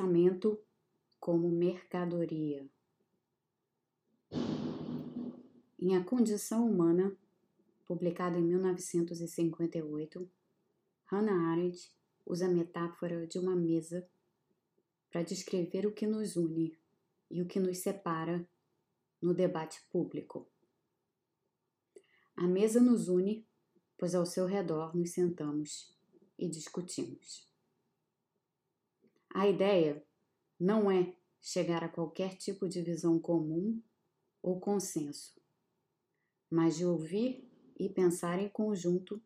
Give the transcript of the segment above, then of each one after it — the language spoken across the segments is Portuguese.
pensamento como mercadoria. Em A Condição Humana, publicado em 1958, Hannah Arendt usa a metáfora de uma mesa para descrever o que nos une e o que nos separa no debate público. A mesa nos une, pois ao seu redor nos sentamos e discutimos. A ideia não é chegar a qualquer tipo de visão comum ou consenso, mas de ouvir e pensar em conjunto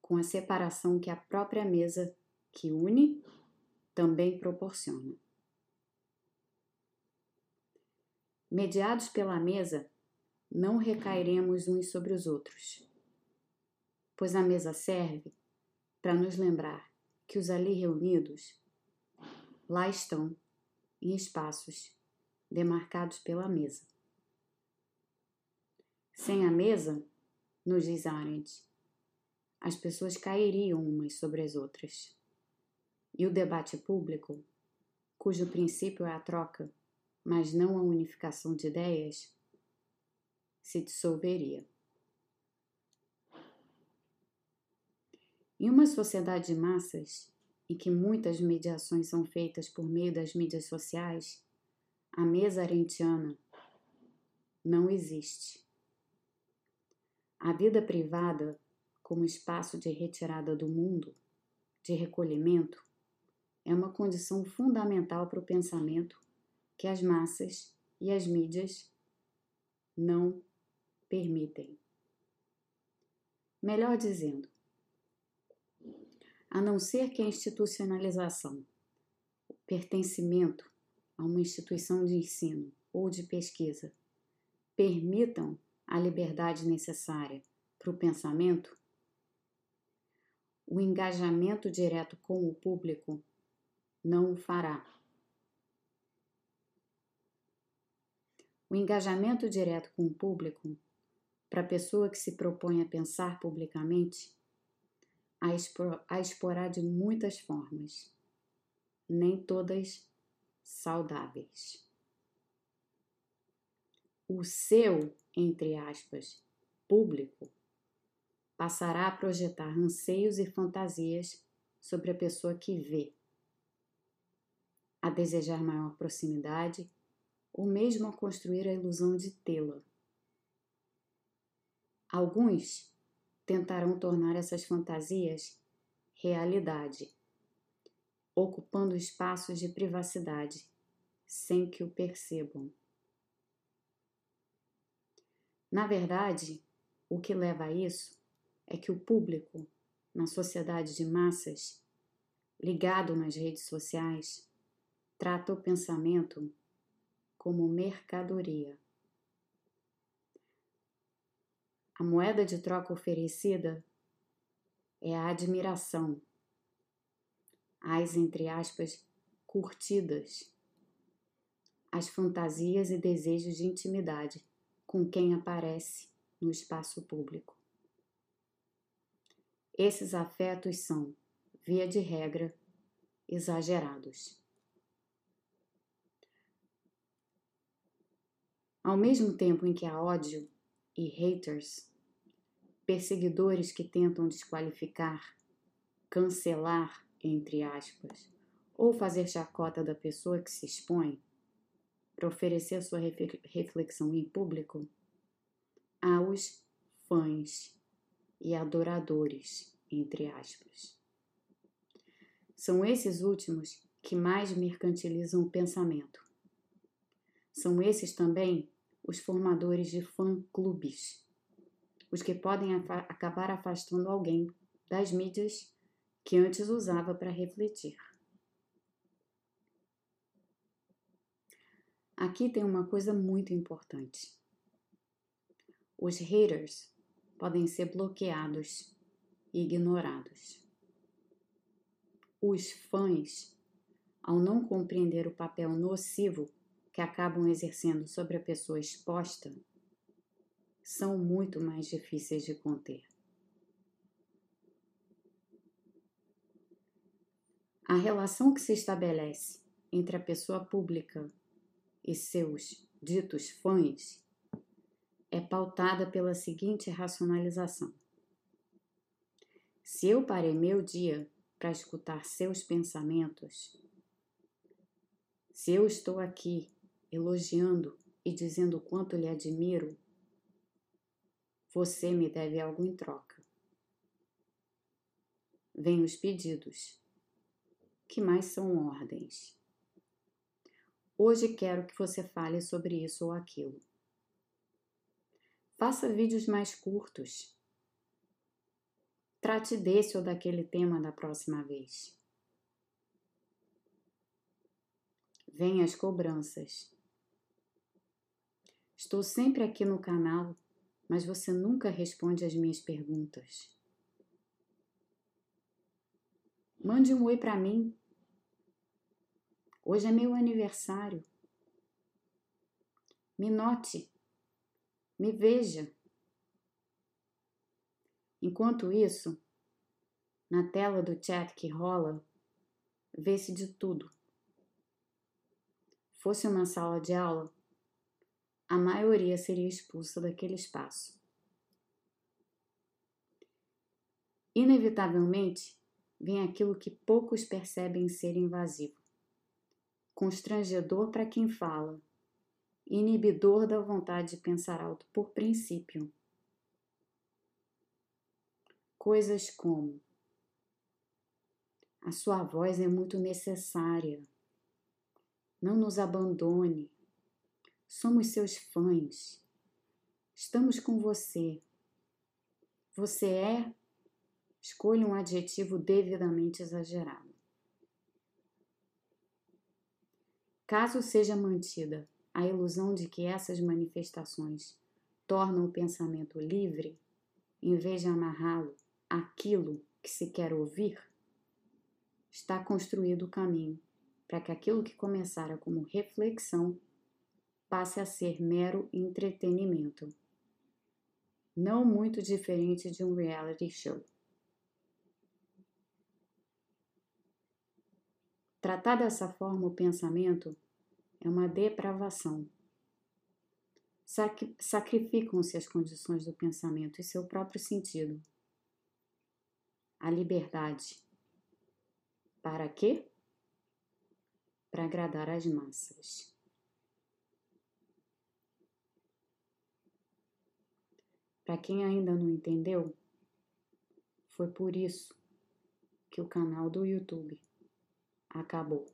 com a separação que a própria mesa que une também proporciona. Mediados pela mesa, não recairemos uns sobre os outros, pois a mesa serve para nos lembrar que os ali reunidos lá estão, em espaços demarcados pela mesa. Sem a mesa, nos diz Arendt, as pessoas cairiam umas sobre as outras. E o debate público, cujo princípio é a troca, mas não a unificação de ideias, se dissolveria. Em uma sociedade de massas, e que muitas mediações são feitas por meio das mídias sociais, a mesa arentiana não existe. A vida privada, como espaço de retirada do mundo, de recolhimento, é uma condição fundamental para o pensamento que as massas e as mídias não permitem. Melhor dizendo, a não ser que a institucionalização, o pertencimento a uma instituição de ensino ou de pesquisa permitam a liberdade necessária para o pensamento, o engajamento direto com o público não o fará. O engajamento direto com o público, para a pessoa que se propõe a pensar publicamente, a, expor, a explorar de muitas formas, nem todas saudáveis. O seu, entre aspas, público passará a projetar anseios e fantasias sobre a pessoa que vê, a desejar maior proximidade ou mesmo a construir a ilusão de tê-la. Alguns tentarão tornar essas fantasias realidade, ocupando espaços de privacidade sem que o percebam. Na verdade, o que leva a isso é que o público, na sociedade de massas, ligado nas redes sociais, trata o pensamento como mercadoria. A moeda de troca oferecida é a admiração, as, entre aspas, curtidas, as fantasias e desejos de intimidade com quem aparece no espaço público. Esses afetos são, via de regra, exagerados. Ao mesmo tempo em que há ódio e haters perseguidores que tentam desqualificar, cancelar, entre aspas, ou fazer chacota da pessoa que se expõe para oferecer sua reflexão em público, há os fãs e adoradores, entre aspas. São esses últimos que mais mercantilizam o pensamento. São esses também os formadores de fã-clubes os que podem acabar afastando alguém das mídias que antes usava para refletir. Aqui tem uma coisa muito importante. Os haters podem ser bloqueados e ignorados. Os fãs, ao não compreender o papel nocivo que acabam exercendo sobre a pessoa exposta, são muito mais difíceis de conter. A relação que se estabelece entre a pessoa pública e seus ditos fãs é pautada pela seguinte racionalização: se eu parei meu dia para escutar seus pensamentos, se eu estou aqui elogiando e dizendo quanto lhe admiro, você me deve algo em troca. Vêm os pedidos. Que mais são ordens? Hoje quero que você fale sobre isso ou aquilo. Faça vídeos mais curtos. Trate desse ou daquele tema da próxima vez. Vem as cobranças. Estou sempre aqui no canal, mas você nunca responde às minhas perguntas. Mande um oi para mim. Hoje é meu aniversário. Me note. Me veja. Enquanto isso, na tela do chat que rola, vê-se de tudo fosse uma sala de aula, a maioria seria expulsa daquele espaço. Inevitavelmente, vem aquilo que poucos percebem ser invasivo, constrangedor para quem fala, inibidor da vontade de pensar alto por princípio. Coisas como: a sua voz é muito necessária. Não nos abandone. Somos seus fãs. Estamos com você. Você é. Escolha um adjetivo devidamente exagerado. Caso seja mantida a ilusão de que essas manifestações tornam o pensamento livre, em vez de amarrá-lo àquilo que se quer ouvir, está construído o caminho para que aquilo que começara como reflexão passe a ser mero entretenimento, não muito diferente de um reality show. Tratar dessa forma o pensamento é uma depravação. Sacrificam-se as condições do pensamento e seu próprio sentido. A liberdade. Para quê? para agradar as massas. Para quem ainda não entendeu, foi por isso que o canal do YouTube acabou.